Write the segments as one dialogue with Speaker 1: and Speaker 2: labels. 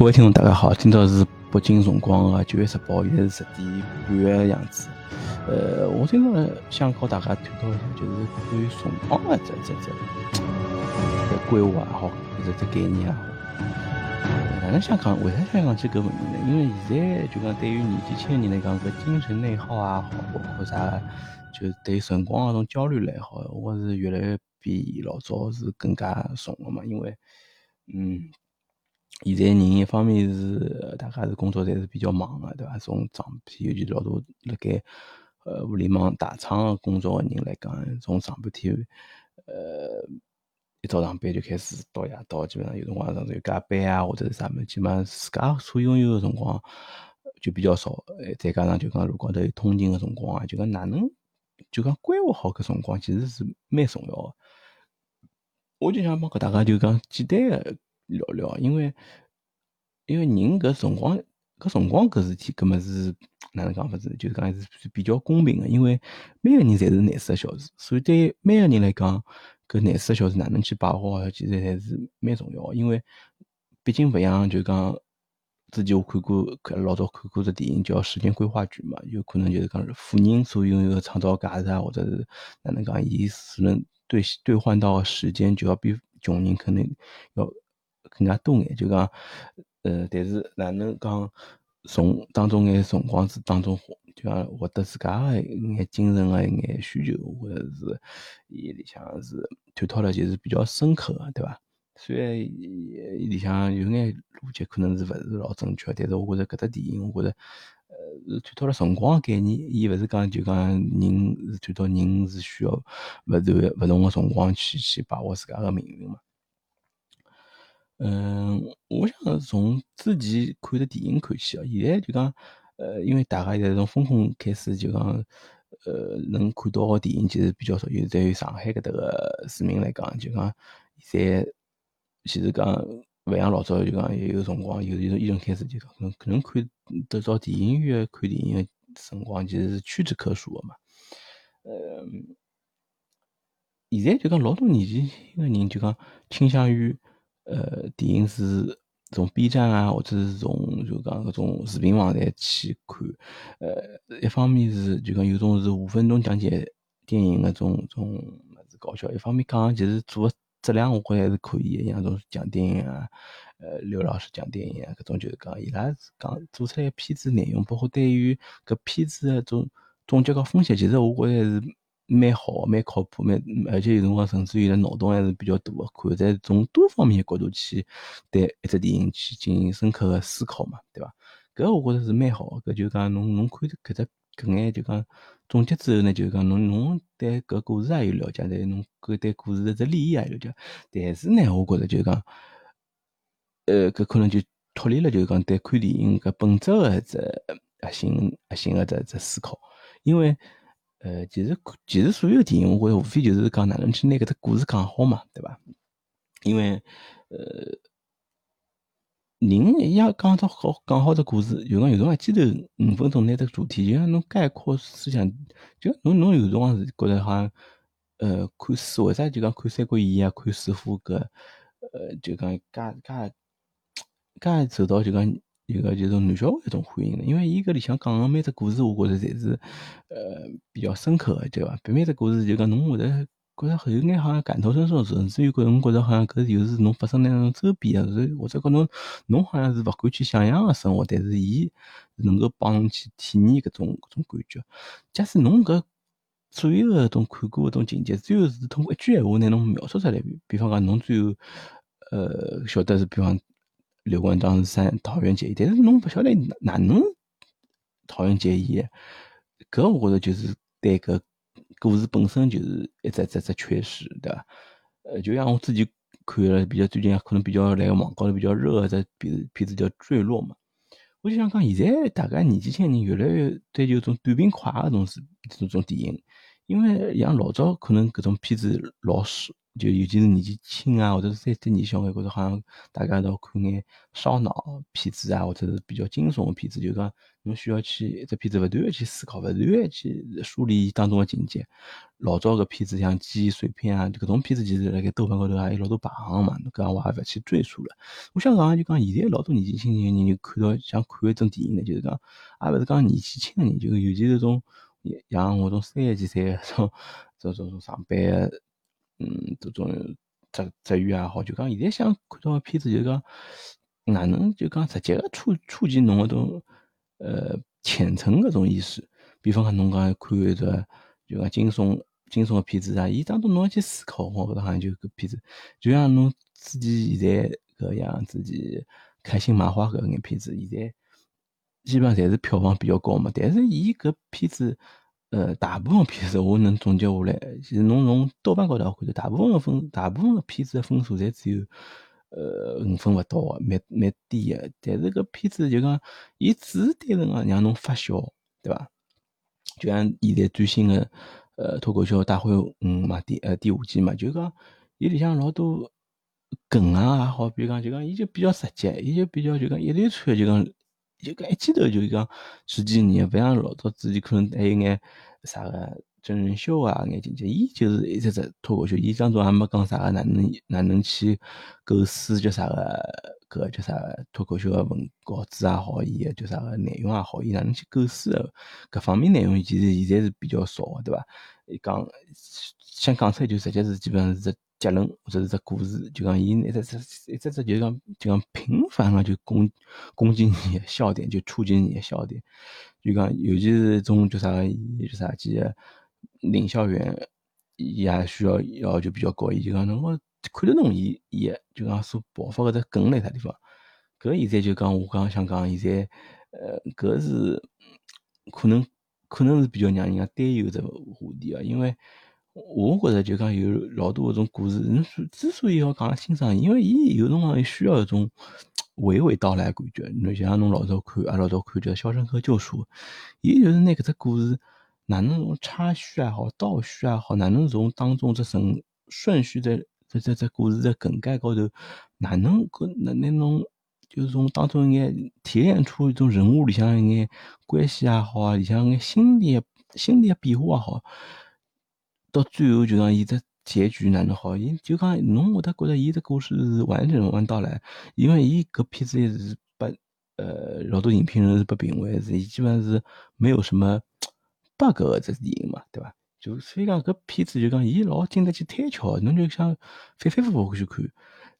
Speaker 1: 各位听众，大家好！今朝是北京辰光的九月十八号，现在是十点半的样子。呃，我今朝想和大家探讨一下，就是关于辰光的这这这这规划也好，这这概念也好。哪能想讲？为啥想讲这个问题呢？因为现在就讲对于年纪轻的人来讲，搿精神内耗也好，包括啥，就是对辰光搿种焦虑来好，我是越来越比老早是更加重了嘛。因为，嗯。现在人一方面是大家是工作侪是比较忙个，对伐？从上天，尤其老多辣盖呃互联网大厂个工作个人来讲，从上半天呃一早上班就开始到夜到，基本上有辰光上头加班啊，或者是啥物事，基本上自家所拥有个辰光就比较少。再加上就讲路高头有通勤个辰光啊，就讲哪能就讲规划好搿辰光，其实是蛮重要个。我就想帮搿大家就讲简单个。聊聊，因为因为人搿辰光搿辰光搿事体，搿么是哪能讲法子？就是讲是比较公平个，因为每个人侪是廿四个小时，所以对每个人来讲，搿廿四个小时哪能去把握好，其实还是蛮重要。因为毕竟勿像就讲之前我看过，老早看过只电影叫《时间规划局》嘛，有可能就是讲富人所拥有个创造价值啊，或者是哪能讲，伊是能兑兑换到时间，就要比穷人肯定要。更加多眼，就讲，呃，但是哪能讲从当中眼辰光是当中就讲获得自家个一眼精神个一眼需求，或者是伊里向是探讨了就是比较深刻个，对伐？虽然伊里向有眼逻辑可能是勿是老正确，但是我觉着搿只电影，我觉着呃是探讨了辰光概念，伊勿是讲就讲人是探讨人是需要勿断勿同个辰光去去把握自家个命运嘛。嗯，我想从之前看的电影看起啊，现在就讲，呃，因为大家现在从风控开始就讲，呃，能看到的电影其实比较少。尤其对于上海搿搭个市民来讲，就讲现在其实讲勿像老早就讲也有辰光，有有一种开始就讲，可能可能看得到电影院看电影的辰光，其实是屈指可数个嘛。呃，现在就讲老多年纪轻个人就讲倾向于。呃，电影是从 B 站啊，或者是从就讲搿种视频网站去看。呃，一方面是就讲有种是五分钟讲解电影搿种种物事搞笑，一方面讲其实做质量我觉还是可以的，像种讲电影啊，呃，刘老师讲电影啊，搿种就是讲伊拉讲做出来片子内容，包括对于搿片子个种总结和分析，其实我觉还是。蛮好，蛮靠谱，蛮而且有辰光甚至于的脑洞还是比较大个，可以在从多方面角度去对一只电影去进行深刻的思考嘛，对伐？搿我觉着是蛮好，搿就讲侬侬看搿只搿眼就讲总结之后呢，就讲侬侬对搿故事也有了解，对侬搿对故事的只利益也有了解。但是呢，我觉着就讲，呃，搿可能就脱离了就讲对看电影搿本质个只核心核心个只只思考，因为。呃，其实其实所有电影，我无非就是讲哪能去拿搿只故事讲好嘛，对伐？因为呃，人一样讲到好讲好只故事，有辰有辰光记头五分钟拿只主题，就像侬概括思想，就侬侬有辰光是觉着好像呃看书，为啥就讲看《三国演义》啊，看水浒搿呃就讲介介介走到就讲。一个就是男小孩一种欢迎的，因为伊搿里向讲个每只故事，我觉着侪是呃比较深刻个，对伐？每只故事就讲侬会得觉着有眼好像感同身受，甚至于觉侬觉着好像搿又是侬发生在侬周边个，或者讲侬侬好像是勿敢去想象个生活，但是伊能够帮侬去体验搿种搿种感觉。假使侬搿所有个种看过搿种情节，最后是通过一句闲话拿侬描述出来，比方讲侬最后呃晓得是比方。刘关张三桃园结义，但是侬勿晓得哪能桃园结义，搿我觉着就是对搿故事本身就是一只只只缺失，对伐？呃，就像我自己看了比较最近可能比较来网高头比较热个只片片子叫《坠落》嘛，我就想讲现在大家年纪轻人越来越追求种短平快个种是种种电影，因为像老早可能搿种片子老少。就尤其是年纪轻啊，或者是三四年小，我觉着好像大家都看眼烧脑片子啊，或者是比较惊悚的片子，就是讲侬需要去一只片子勿断个去思考，勿断个去梳理当中个情节。老早个片子像记忆碎片啊，搿种片子其实辣盖豆瓣高头也有老多排行嘛，搿我也勿去赘述了。我想讲就讲现在老多年纪轻轻个人就看到想看一种电影呢，就是讲也勿是讲年纪轻个人，就尤其是种像我种三十几岁个种种种上班，嗯，这种职职员也好，就讲现在想看到个片子，就讲哪能就讲直接个触触及侬个种呃浅层搿种意识。比方讲侬讲看一只就讲惊悚。惊悚个片子啊，伊当中侬要去思考，我觉得好像就搿片子，就像侬之前现在搿样子前开心麻花搿眼片子，现在基本上侪是票房比较高嘛。但是伊搿片子，呃，大部分片子我能总结下来，其实侬从豆瓣高头看，大部分个分，大部分个片子个分数侪只有呃五分勿到个，蛮蛮低个。但是搿片子就讲，伊只是单纯个让侬发笑，对伐？就像现在最新个。呃，脱口秀大会五嘛，第呃第五季嘛，就讲伊里向老多梗啊，也好，比如讲就讲伊就比较直接，伊就比较就讲一连串就讲就讲一记头就讲十几年，勿像老早之前可能还有眼啥个真人秀啊，眼情节，伊就是一直只脱口秀，伊当中也没讲啥个哪能哪能去构思叫啥个。搿叫啥脱口秀个文稿子也好，伊个叫啥个内容也好，伊哪能去构思个搿方面内容，其实现在是比较少个，对伐？伊讲想讲出来就直接是基本上是结论或者是只故事，就讲伊一只只一只只就讲就讲频繁个就攻攻击你笑点，就触及你个笑点，就讲尤其是种叫啥叫啥几个领笑员，伊也需要要求比较高，伊就讲侬我。看得懂伊伊就讲所爆发搿只梗辣啥地方？搿现在就讲我刚刚想讲，现在呃搿是可能可能是比较让人家担忧只话题啊，因为我觉着就讲有老多搿种故事，之所以要讲欣赏，因为伊有辰光需要一种娓娓道来感觉。侬像侬老早看，啊老早看叫《肖申克救赎》，伊就是拿搿只故事哪能从插叙也好，倒叙也好，哪能从当中这顺顺序的。这这这故事的梗概高头，哪能搿那那种，就是从当中一眼提炼出一种人物里向一眼关系也好啊，里向一眼心理心理变化也好，到最后就讲伊只结局哪能好？伊就讲侬会得觉得伊只故事是完整完到来，因为伊搿片子是被呃老多影评人是被评为是伊基本上是没有什么 bug 的这电影嘛，对伐？就所以讲，搿片子就讲，伊老经得起推敲，侬就想反反复复去看。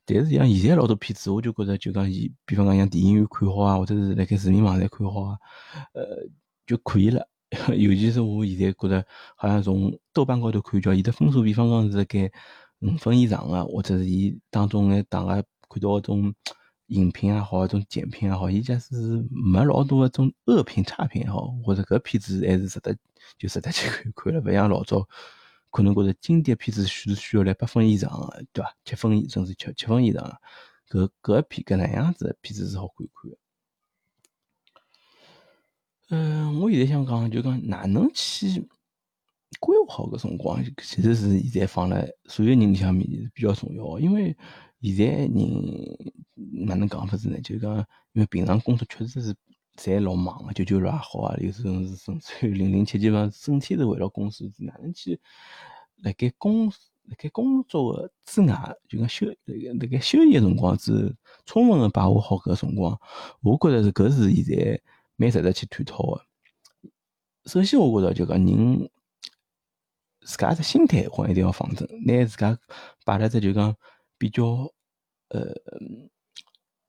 Speaker 1: 但是像现在老多片子，我就觉着就讲，伊比方讲像电影院看好啊，或者是辣盖视频网站看好啊，呃，就可以了。尤其是我现在觉着，好像从豆瓣高头看，叫伊的分数，比方讲是盖五分以上个，或者是伊当中眼大家看到种影评也好，种简评也好，伊假使没老多搿种恶评差评也好，或者搿片子还是值得。就值得去看看了，勿像老早可能觉着经典片子需需要来八分以上个，对伐？七分甚至七七分以上，搿搿片搿能样子片子是好看看个。嗯，我现在想讲，就讲哪能去规划好搿辰光，其实是现在放辣所有人里向面是比较重要，因为现在人哪能讲法子呢？就讲因为平常工作确实是。侪老忙个，九九六也好啊，有时候是甚至零零七，基本上整天是围绕公司，哪能去辣盖公辣盖工作个之外，就讲休辣盖辣盖休息个辰光，是充分个把握好搿个辰光。我觉着是搿是现在蛮值得去探讨的。首先，我觉着就讲人自家的心态，好一定要放正，拿自家摆辣只就讲比较呃，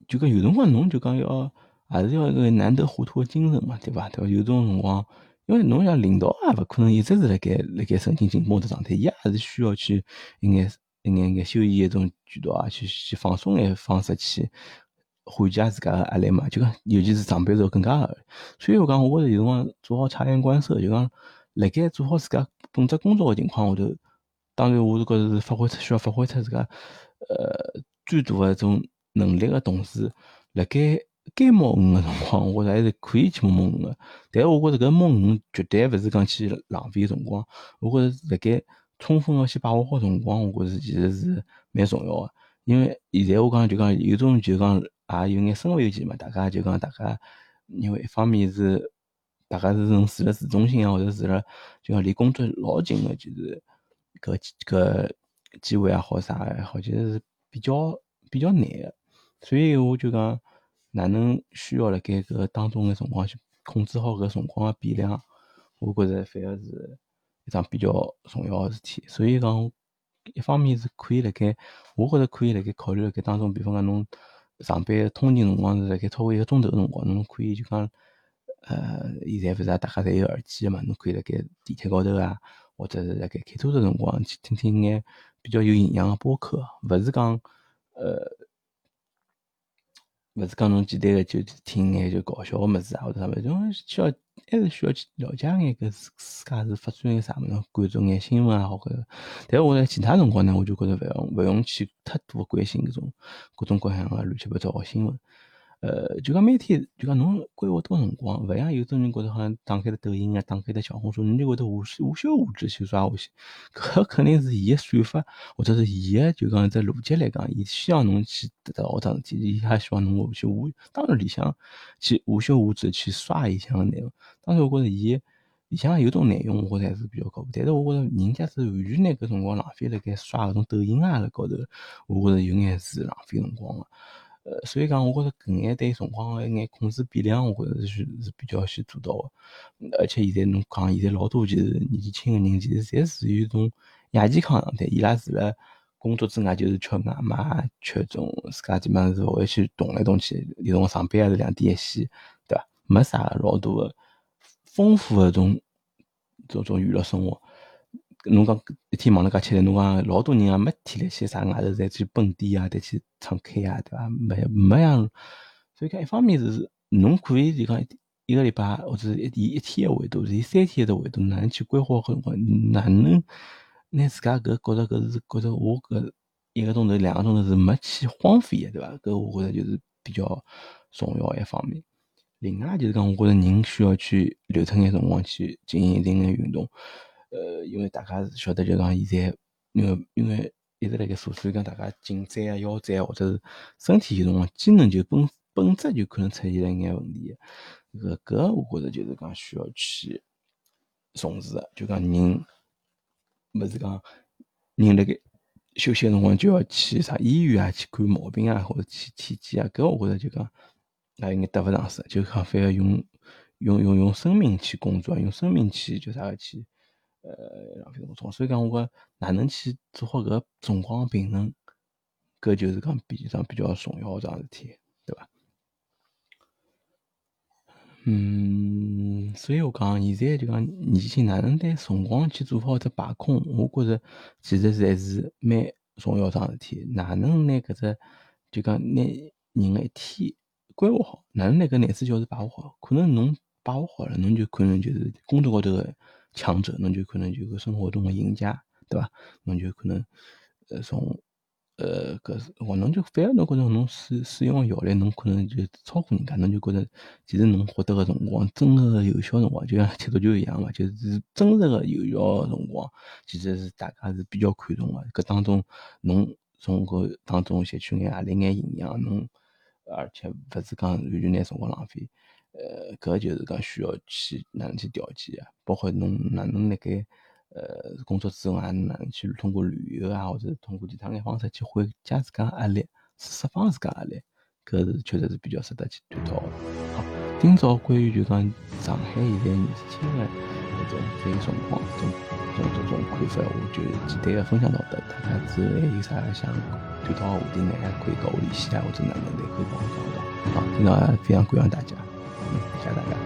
Speaker 1: 就讲有辰光侬就讲要。还是要一个难得糊涂的精神嘛，对伐？对伐？有种辰光，因为侬像领导也勿可能一直是辣盖辣盖神经紧绷的状态，伊也是需要去一眼一眼眼休息一种渠道啊，去去放松眼方式去缓解自家个压力嘛。就讲，尤其是上班时候更加。所以我讲，我觉着有辰光做好察言观色，就讲辣盖做好自家本职工作个情况下头，当然我是觉着是发挥出需要发挥出自家呃最大个一种能力个同时，辣盖。该摸鱼个辰光，我觉着还是可以去摸摸鱼个。但我觉着搿摸鱼绝对勿是讲去浪费辰光。我觉着辣盖充分个去把握好辰光，我觉着其实是蛮重要个。因为现在我讲就讲有种就讲也有眼生活危机嘛，大家就讲大家因为一方面是大家是从住辣市中心啊，或者住辣就讲离工作老近个，就是搿搿机会也好啥也好，其实是比较比较难个。所以我就讲，哪能需要辣盖搿当中个辰光去控制好搿辰光个比量，我觉着反而是一桩比较重要个事体。所以讲，一方面是可以辣盖，我觉着可以辣盖考虑辣盖当中，比方讲侬上班通勤辰光是辣盖超过一个钟头辰光，侬可以就讲，呃，现在勿是大家侪有耳机嘛，侬可以辣盖地铁高头啊，或者是辣盖开车的辰光去听听眼比较有营养的播客，勿是讲，呃。勿是讲侬简单个就听眼就搞笑个物事啊，或者啥物事，侬需要还是需要去了解眼搿世世界是发展眼啥物事，关注眼新闻也，好搿。但是我在其他辰光呢，我就觉着勿用勿用去太多关心搿种各种各样个乱七八糟个新闻。呃，就讲每天就讲侬规划多辰光，勿像有种人觉得好像打开了抖音啊，打开了小红书，侬就会得无无休无止去刷下去。搿肯定是伊个算法，或者是伊个就讲只逻辑来讲，伊希望侬去得到搿桩事体，伊还希望侬无休无，当然里向去无休无止去刷里向个内容。当然，我觉着伊里向有种内容，我觉着还是比较靠谱。但是我觉着人家是完全拿搿辰光浪费辣盖刷搿种抖音啊辣高头，我觉着有眼是浪费辰光个。呃，所以讲，我觉着搿眼对辰光个一眼控制比量，我觉着是是比较去做到个。而且现在侬讲，现在老多就是年轻个人，其实侪属于一种亚健康状态。伊拉除了工作之外，就是吃外卖，吃种自家基本上是勿会去动来动去，连同上班也是两点一线，对伐？没啥老多个丰富个种种种娱乐生活。侬讲一天忙了介吃力，侬讲老多人也没体力去啥外头再去蹦迪啊，再去唱 K 啊，对伐？没没样。所以讲，一方面是侬可以就讲一个礼拜或者一以一天个维度，是三天的维度，哪能去规划搿辰光？哪能拿自家搿觉着搿是觉着我搿一个钟头、两个钟头是没去荒废个，对伐？搿我觉着就是比较重要一方面。另外就是讲，我觉着人需要去留出眼辰光去进行一定个运动。呃，因为大家是晓得，就讲现在，因为因为一直辣盖说，所以讲大家颈椎啊、腰椎啊，或者是身体有辰光机能就本本质就可能出现了一眼问题。搿搿我觉着就是讲需要去重视的，就讲人勿是讲人辣盖休息个辰光就要去啥医院啊去看毛病啊，或者去体检啊，搿我觉着就讲也有眼得勿偿失，就讲反而用用用用生命去工作，用生命去叫啥个去。呃，浪费辰光，所以讲我哪能去做好搿辰光平衡，搿就是讲比上比较重要桩事体，对伐？嗯，所以我讲现在就讲年轻哪能对辰光去做好只把控，我觉着其实侪是蛮重要桩事体。哪能拿搿只就讲拿人个一天规划好，哪能拿搿廿四小时把握好？可能侬把握好了，侬就可能就是工作高头个。强者，侬就可能就是生活中的赢家，对伐？侬就可能，呃，从，呃，搿是，我侬就反而侬觉着侬使使用效率，侬可能就超过人家，侬就觉着其实侬获得个辰光，真个有效辰光，就像踢足球一样嘛，就是真实个有效辰光，其实是大家是比较看重个。搿当中，侬从搿当中吸取眼何里眼营养，侬而且勿是讲完全拿辰光浪费。呃，搿就是讲需要去哪能去调节啊？包括侬哪能辣盖呃工作之外，哪能去通过旅游啊，或者通过其他眼方式去缓解自家压力，释放自家压力，搿是确实是比较值得去探讨。好，今朝关于就讲上海现在年轻的搿种反辰光，种种种种看法，我就简单的分享到这。大家之后还有啥想探讨话题呢？可以跟我联系啊，或者哪能的可以帮我讲到。好，今朝非常感谢大家。谢谢大家